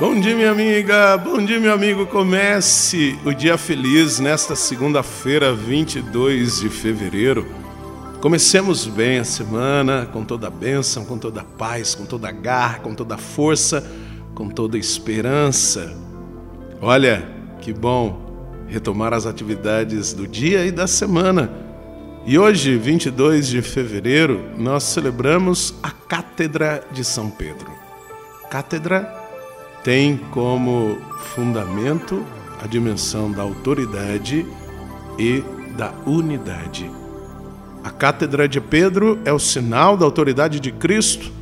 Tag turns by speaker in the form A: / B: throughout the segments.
A: Bom dia, minha amiga. Bom dia, meu amigo. Comece o dia feliz nesta segunda-feira, 22 de fevereiro. Comecemos bem a semana com toda a bênção, com toda a paz, com toda a garra, com toda a força, com toda a esperança. Olha, que bom retomar as atividades do dia e da semana. E hoje, 22 de fevereiro, nós celebramos a Cátedra de São Pedro. Cátedra tem como fundamento a dimensão da autoridade e da unidade. A Cátedra de Pedro é o sinal da autoridade de Cristo,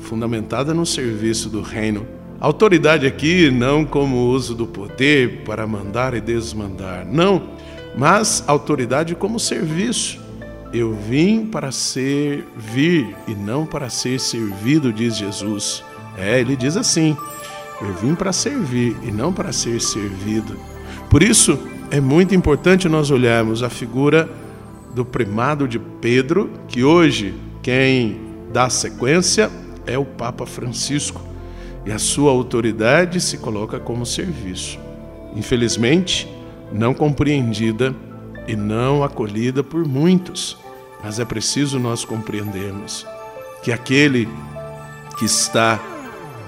A: fundamentada no serviço do reino. Autoridade aqui não como uso do poder para mandar e desmandar, não, mas autoridade como serviço. Eu vim para servir e não para ser servido, diz Jesus. É, ele diz assim: eu vim para servir e não para ser servido. Por isso, é muito importante nós olharmos a figura do primado de Pedro, que hoje quem dá sequência é o Papa Francisco, e a sua autoridade se coloca como serviço. Infelizmente, não compreendida e não acolhida por muitos, mas é preciso nós compreendermos que aquele que está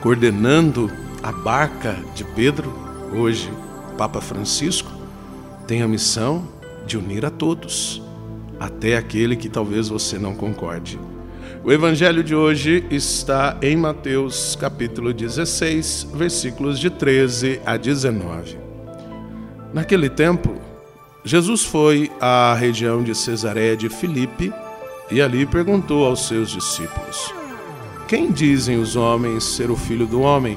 A: coordenando a barca de Pedro, hoje Papa Francisco, tem a missão de unir a todos, até aquele que talvez você não concorde. O evangelho de hoje está em Mateus capítulo 16, versículos de 13 a 19. Naquele tempo, Jesus foi à região de Cesareia de Filipe e ali perguntou aos seus discípulos: Quem dizem os homens ser o filho do homem?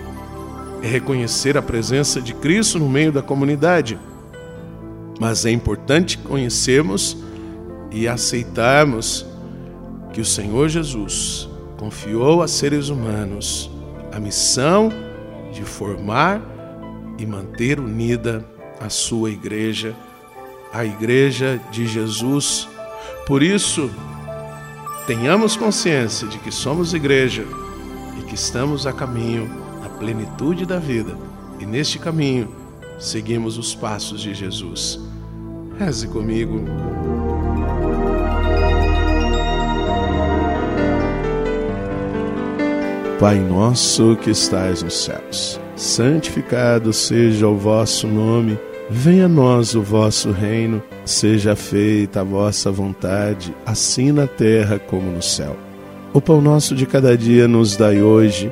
A: é reconhecer a presença de Cristo no meio da comunidade. Mas é importante conhecermos e aceitarmos que o Senhor Jesus confiou a seres humanos a missão de formar e manter unida a sua igreja, a igreja de Jesus. Por isso, tenhamos consciência de que somos igreja e que estamos a caminho plenitude da vida e neste caminho seguimos os passos de Jesus. Reze comigo. Pai nosso que estais nos céus, santificado seja o vosso nome, venha a nós o vosso reino, seja feita a vossa vontade, assim na terra como no céu. O pão nosso de cada dia nos dai hoje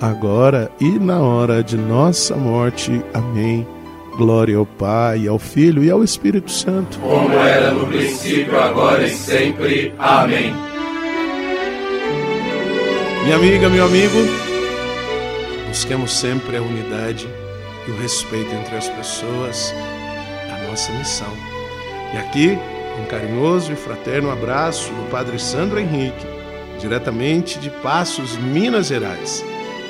A: agora e na hora de nossa morte. Amém. Glória ao Pai, ao Filho e ao Espírito Santo.
B: Como era no princípio, agora e sempre. Amém.
A: Minha amiga, meu amigo, busquemos sempre a unidade e o respeito entre as pessoas, a nossa missão. E aqui, um carinhoso e fraterno abraço do Padre Sandro Henrique, diretamente de Passos, Minas Gerais.